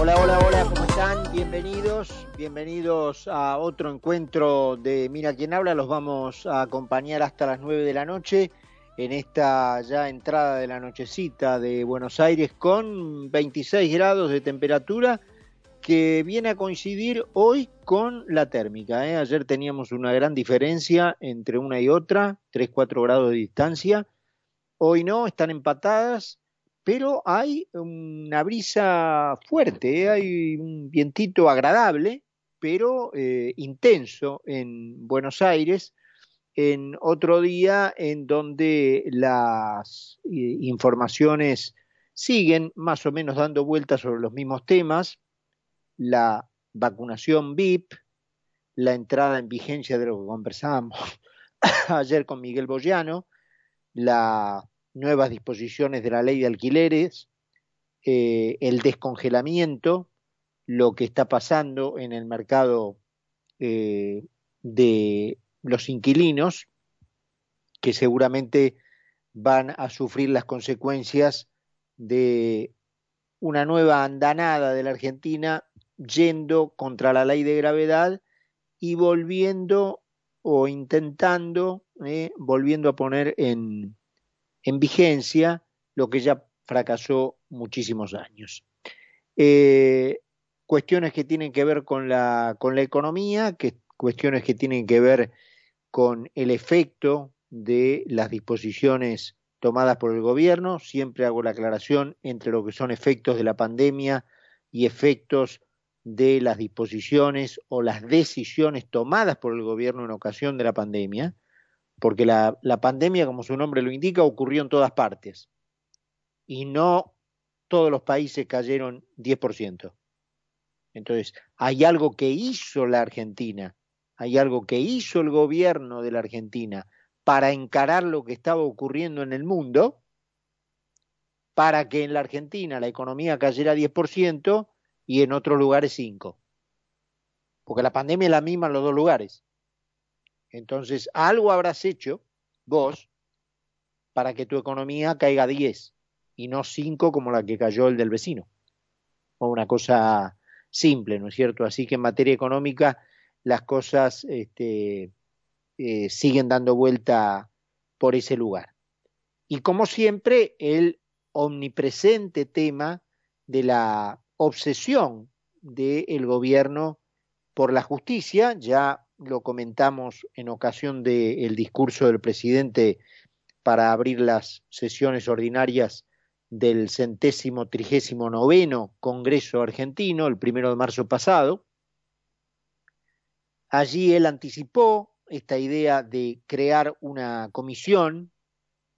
Hola, hola, hola, ¿cómo están? Bienvenidos, bienvenidos a otro encuentro de Mira quién habla. Los vamos a acompañar hasta las 9 de la noche en esta ya entrada de la nochecita de Buenos Aires con 26 grados de temperatura que viene a coincidir hoy con la térmica. ¿eh? Ayer teníamos una gran diferencia entre una y otra, 3-4 grados de distancia. Hoy no, están empatadas pero hay una brisa fuerte, ¿eh? hay un vientito agradable, pero eh, intenso en Buenos Aires, en otro día en donde las eh, informaciones siguen más o menos dando vueltas sobre los mismos temas, la vacunación VIP, la entrada en vigencia de lo que conversábamos ayer con Miguel Boyano, la nuevas disposiciones de la ley de alquileres, eh, el descongelamiento, lo que está pasando en el mercado eh, de los inquilinos, que seguramente van a sufrir las consecuencias de una nueva andanada de la Argentina yendo contra la ley de gravedad y volviendo o intentando, eh, volviendo a poner en, en vigencia lo que ya fracasó muchísimos años. Eh, cuestiones que tienen que ver con la, con la economía, que, cuestiones que tienen que ver con el efecto de las disposiciones tomadas por el gobierno. Siempre hago la aclaración entre lo que son efectos de la pandemia y efectos de las disposiciones o las decisiones tomadas por el gobierno en ocasión de la pandemia porque la, pandemia, como su nombre lo indica, ocurrió en todas partes y no todos los países cayeron 10%. Entonces, hay algo que hizo la Argentina, hay algo que hizo el gobierno de la Argentina para encarar lo que estaba ocurriendo en el mundo, para que en la Argentina la economía cayera 10% y en otros lugares 5%. Porque la pandemia es la misma en los dos lugares. Entonces, algo habrás hecho vos para que tu economía caiga 10 y no 5 como la que cayó el del vecino. O una cosa simple, ¿no es cierto? Así que en materia económica las cosas este, eh, siguen dando vuelta por ese lugar. Y como siempre, el omnipresente tema de la obsesión del gobierno por la justicia, ya lo comentamos en ocasión del discurso del presidente para abrir las sesiones ordinarias del centésimo trigésimo noveno Congreso Argentino, el primero de marzo pasado. Allí él anticipó esta idea de crear una comisión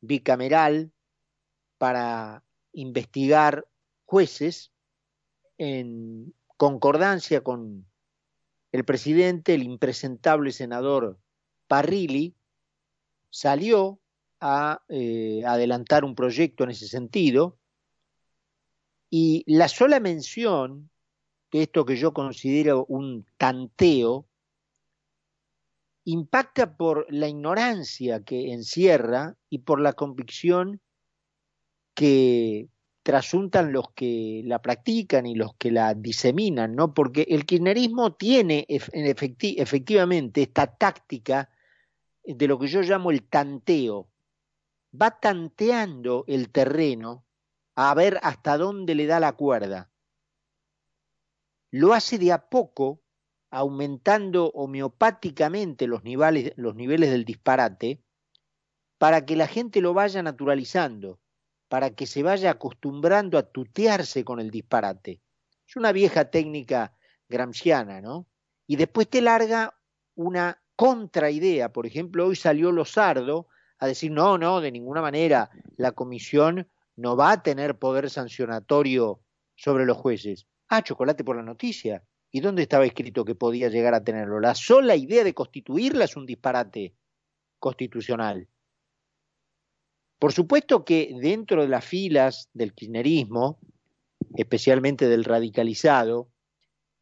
bicameral para investigar jueces en concordancia con el presidente, el impresentable senador Parrilli, salió a eh, adelantar un proyecto en ese sentido. Y la sola mención de esto que yo considero un tanteo impacta por la ignorancia que encierra y por la convicción que trasuntan los que la practican y los que la diseminan, ¿no? Porque el kirchnerismo tiene efectivamente esta táctica de lo que yo llamo el tanteo. Va tanteando el terreno a ver hasta dónde le da la cuerda. Lo hace de a poco, aumentando homeopáticamente los niveles, los niveles del disparate, para que la gente lo vaya naturalizando para que se vaya acostumbrando a tutearse con el disparate. Es una vieja técnica gramsciana, ¿no? Y después te larga una contraidea. Por ejemplo, hoy salió Lozardo a decir, no, no, de ninguna manera, la comisión no va a tener poder sancionatorio sobre los jueces. Ah, chocolate por la noticia. ¿Y dónde estaba escrito que podía llegar a tenerlo? La sola idea de constituirla es un disparate constitucional. Por supuesto que dentro de las filas del kirchnerismo, especialmente del radicalizado,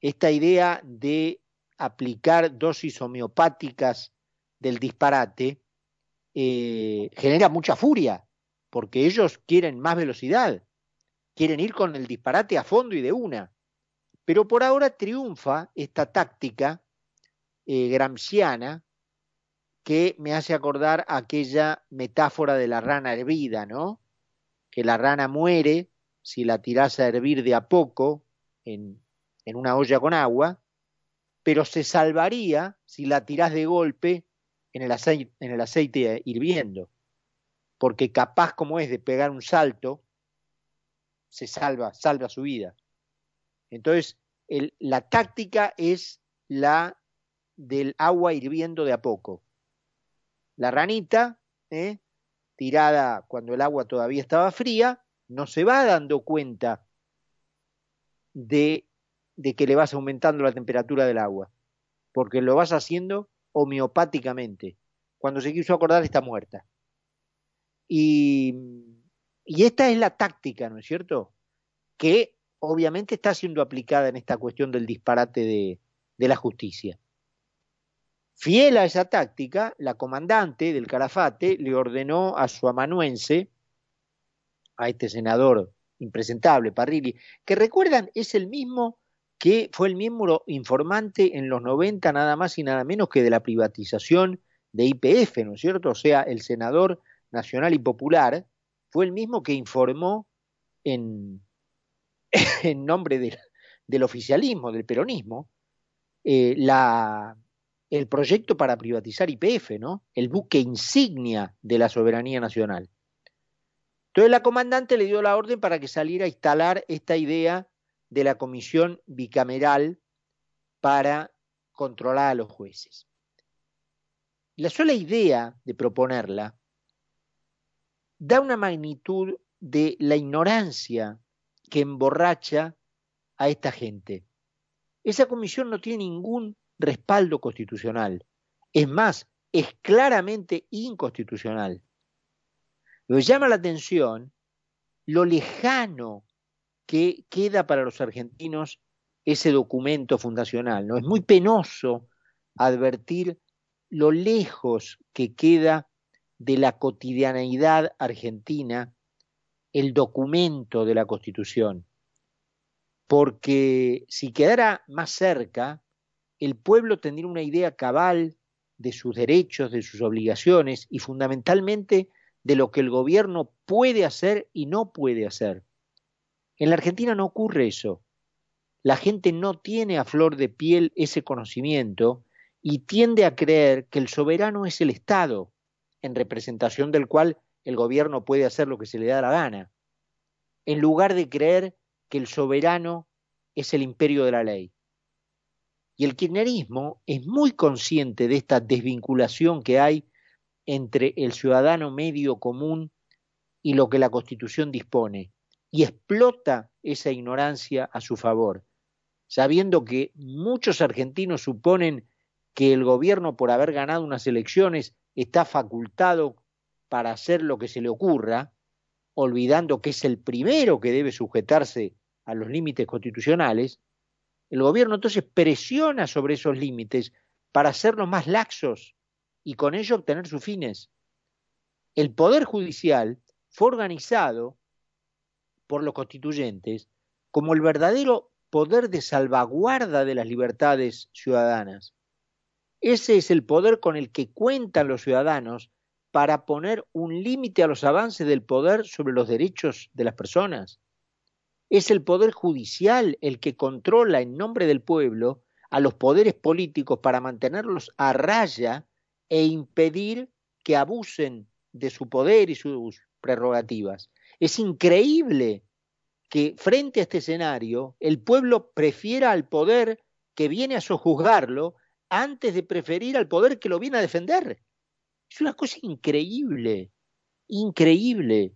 esta idea de aplicar dosis homeopáticas del disparate eh, genera mucha furia, porque ellos quieren más velocidad, quieren ir con el disparate a fondo y de una. Pero por ahora triunfa esta táctica eh, gramsciana que me hace acordar aquella metáfora de la rana hervida, ¿no? Que la rana muere si la tiras a hervir de a poco en, en una olla con agua, pero se salvaría si la tirás de golpe en el, aceite, en el aceite hirviendo, porque capaz como es de pegar un salto, se salva, salva su vida. Entonces, la táctica es la del agua hirviendo de a poco. La ranita, ¿eh? tirada cuando el agua todavía estaba fría, no se va dando cuenta de, que le vas aumentando la temperatura del agua, porque lo vas haciendo homeopáticamente. Cuando se quiso acordar está muerta. Y, esta es la táctica, ¿no es cierto? Que obviamente está siendo aplicada en esta cuestión del disparate de la justicia. Fiel a esa táctica, la comandante del Calafate le ordenó a su amanuense, a este senador impresentable, Parrilli, que recuerdan es el mismo que fue el miembro informante en los 90 nada más y nada menos que de la privatización de IPF, ¿no es cierto? O sea, el senador nacional y popular fue el mismo que informó en, en nombre de, del oficialismo, del peronismo, eh, la, el proyecto para privatizar IPF, ¿no? El buque insignia de la soberanía nacional. Entonces la comandante le dio la orden para que saliera a instalar esta idea de la comisión bicameral para controlar a los jueces. La sola idea de proponerla da una magnitud de la ignorancia que emborracha a esta gente. Esa comisión no tiene ningún respaldo constitucional. Es más, es claramente inconstitucional. Me llama la atención lo lejano que queda para los argentinos ese documento fundacional. ¿no? Es muy penoso advertir lo lejos que queda de la cotidianeidad argentina el documento de la Constitución. Porque si quedara más cerca, el pueblo tendría una idea cabal de sus derechos, de sus obligaciones y fundamentalmente de lo que el gobierno puede hacer y no puede hacer. En la Argentina no ocurre eso. La gente no tiene a flor de piel ese conocimiento y tiende a creer que el soberano es el Estado, en representación del cual el gobierno puede hacer lo que se le da la gana, en lugar de creer que el soberano es el imperio de la ley. Y el kirchnerismo es muy consciente de esta desvinculación que hay entre el ciudadano medio común y lo que la Constitución dispone, y explota esa ignorancia a su favor, sabiendo que muchos argentinos suponen que el gobierno, por haber ganado unas elecciones, está facultado para hacer lo que se le ocurra, olvidando que es el primero que debe sujetarse a los límites constitucionales, el gobierno entonces presiona sobre esos límites para hacerlos más laxos y con ello obtener sus fines. El Poder Judicial fue organizado por los constituyentes como el verdadero poder de salvaguarda de las libertades ciudadanas. Ese es el poder con el que cuentan los ciudadanos para poner un límite a los avances del poder sobre los derechos de las personas. Es el poder judicial el que controla en nombre del pueblo a los poderes políticos para mantenerlos a raya e impedir que abusen de su poder y sus prerrogativas. Es increíble que frente a este escenario el pueblo prefiera al poder que viene a sojuzgarlo antes de preferir al poder que lo viene a defender. Es una cosa increíble, increíble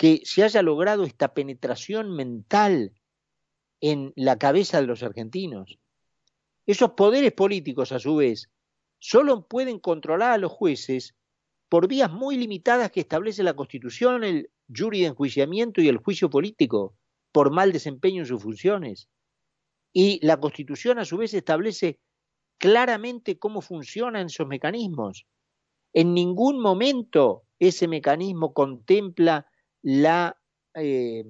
que se haya logrado esta penetración mental en la cabeza de los argentinos. Esos poderes políticos, a su vez, solo pueden controlar a los jueces por vías muy limitadas que establece la Constitución, el jury de enjuiciamiento y el juicio político, por mal desempeño en sus funciones. Y la Constitución, a su vez, establece claramente cómo funcionan esos mecanismos. En ningún momento ese mecanismo contempla la eh,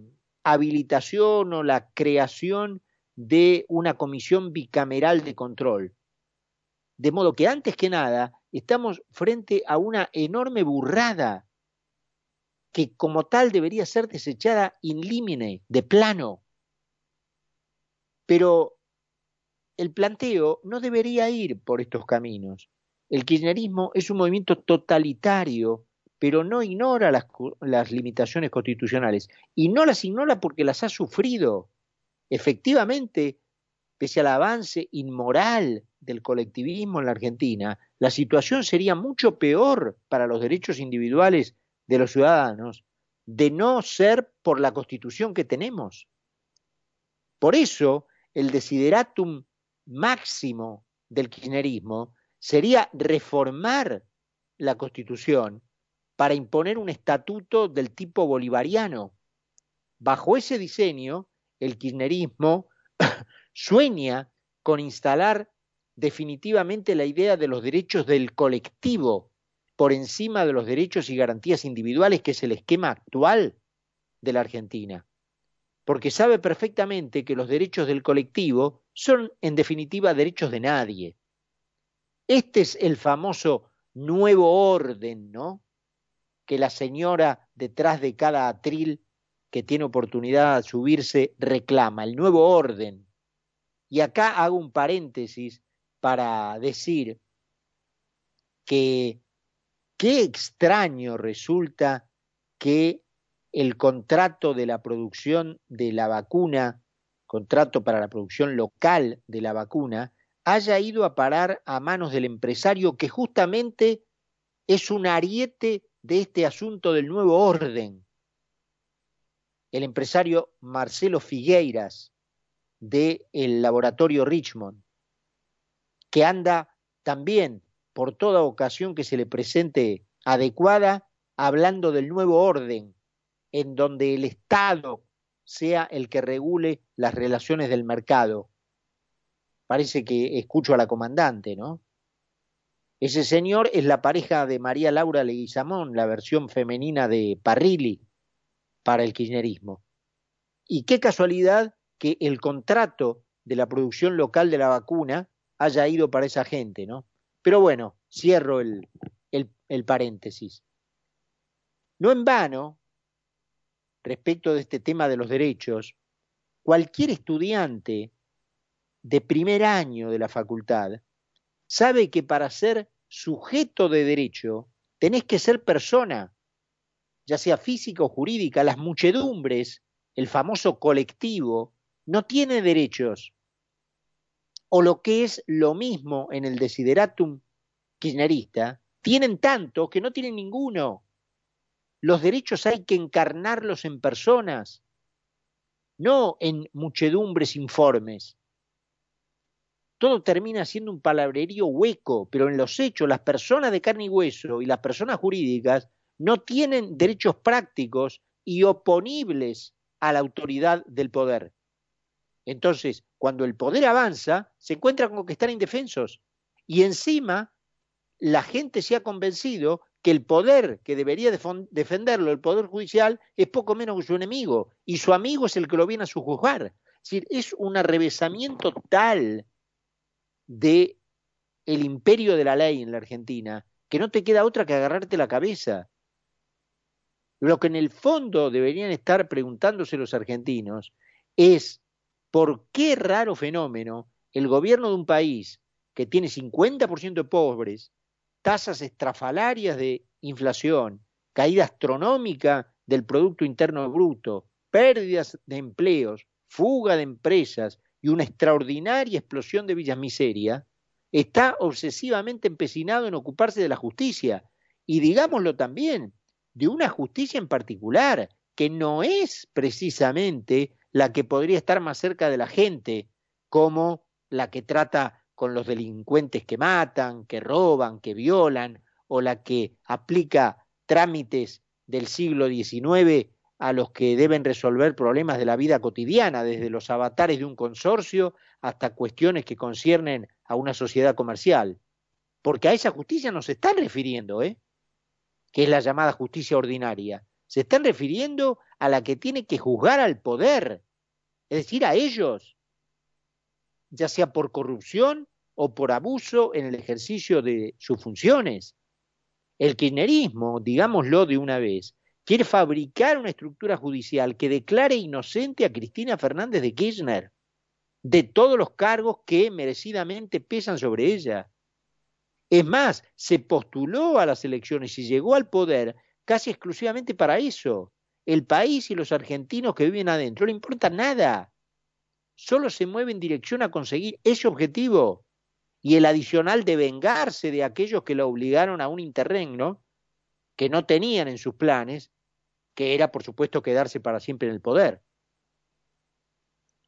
habilitación o la creación de una comisión bicameral de control. De modo que antes que nada estamos frente a una enorme burrada que como tal debería ser desechada in limine, de plano. Pero el planteo no debería ir por estos caminos. El kirchnerismo es un movimiento totalitario, pero no ignora las, las limitaciones constitucionales. Y no las ignora porque las ha sufrido efectivamente, pese al avance inmoral del colectivismo en la Argentina, la situación sería mucho peor para los derechos individuales de los ciudadanos de no ser por la constitución que tenemos. Por eso, el desideratum máximo del kirchnerismo sería reformar la constitución para imponer un estatuto del tipo bolivariano. Bajo ese diseño, el kirchnerismo sueña con instalar definitivamente la idea de los derechos del colectivo por encima de los derechos y garantías individuales, que es el esquema actual de la Argentina. Porque sabe perfectamente que los derechos del colectivo son, en definitiva, derechos de nadie. Este es el famoso nuevo orden, ¿no? Que la señora detrás de cada atril que tiene oportunidad de subirse reclama, el nuevo orden. Y acá hago un paréntesis para decir que qué extraño resulta que el contrato de la producción de la vacuna, contrato para la producción local de la vacuna, haya ido a parar a manos del empresario que justamente es un ariete de este asunto del nuevo orden el empresario Marcelo Figueiras del laboratorio Richmond, que anda también por toda ocasión que se le presente adecuada, hablando del nuevo orden, en donde el Estado sea el que regule las relaciones del mercado. Parece que escucho a la comandante, ¿no? Ese señor es la pareja de María Laura Leguizamón, la versión femenina de Parrilli, para el kirchnerismo. Y qué casualidad que el contrato de la producción local de la vacuna haya ido para esa gente, ¿no? Pero bueno, cierro el, el, el paréntesis. No en vano, respecto de este tema de los derechos, cualquier estudiante de primer año de la facultad sabe que para ser sujeto de derecho tenés que ser persona, ya sea física o jurídica, las muchedumbres, el famoso colectivo, no tiene derechos. O lo que es lo mismo en el desideratum kirchnerista, tienen tanto que no tienen ninguno. Los derechos hay que encarnarlos en personas, no en muchedumbres informes. Todo termina siendo un palabrerío hueco, pero en los hechos las personas de carne y hueso y las personas jurídicas no tienen derechos prácticos y oponibles a la autoridad del poder. Entonces, cuando el poder avanza, se encuentra con que están indefensos. Y encima, la gente se ha convencido que el poder que debería defenderlo, el poder judicial, es poco menos que su enemigo. Y su amigo es el que lo viene a sujuzgar. Es decir, es un arrevesamiento tal de el imperio de la ley en la Argentina que no te queda otra que agarrarte la cabeza. Lo que en el fondo deberían estar preguntándose los argentinos es por qué raro fenómeno el gobierno de un país que tiene 50% de pobres, tasas estrafalarias de inflación, caída astronómica del Producto Interno Bruto, pérdidas de empleos, fuga de empresas y una extraordinaria explosión de villas miseria, está obsesivamente empecinado en ocuparse de la justicia. Y digámoslo también, de una justicia en particular, que no es precisamente la que podría estar más cerca de la gente, como la que trata con los delincuentes que matan, que roban, que violan, o la que aplica trámites del siglo XIX a los que deben resolver problemas de la vida cotidiana, desde los avatares de un consorcio hasta cuestiones que conciernen a una sociedad comercial. Porque a esa justicia nos están refiriendo, ¿eh? que es la llamada justicia ordinaria. Se están refiriendo a la que tiene que juzgar al poder, es decir, a ellos. ya sea por corrupción o por abuso en el ejercicio de sus funciones. El kirchnerismo, digámoslo de una vez, quiere fabricar una estructura judicial que declare inocente a Cristina Fernández de Kirchner de todos los cargos que merecidamente pesan sobre ella. Es más, se postuló a las elecciones y llegó al poder casi exclusivamente para eso. El país y los argentinos que viven adentro no le importa nada. Solo se mueve en dirección a conseguir ese objetivo y el adicional de vengarse de aquellos que la obligaron a un interregno que no tenían en sus planes, que era por supuesto quedarse para siempre en el poder.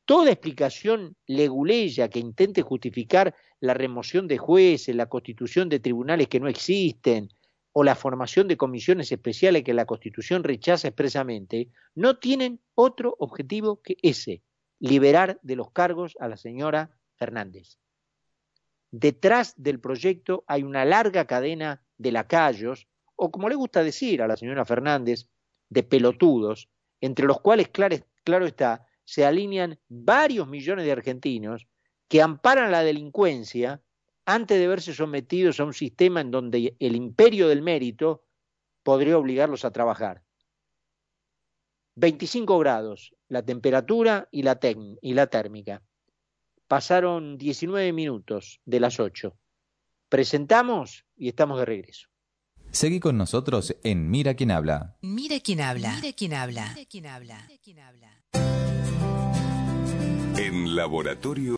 Toda explicación leguleya que intente justificar la remoción de jueces, la constitución de tribunales que no existen o la formación de comisiones especiales que la Constitución rechaza expresamente, no tienen otro objetivo que ese, liberar de los cargos a la señora Fernández. Detrás del proyecto hay una larga cadena de lacayos, o como le gusta decir a la señora Fernández, de pelotudos, entre los cuales, claro, claro está, se alinean varios millones de argentinos que amparan la delincuencia antes de verse sometidos a un sistema en donde el imperio del mérito podría obligarlos a trabajar. 25 grados la temperatura y la, y la térmica. Pasaron 19 minutos de las 8. Presentamos y estamos de regreso. Seguí con nosotros en Mira quién habla. Mira quién habla. Mira quién habla. Mira quién habla. En laboratorio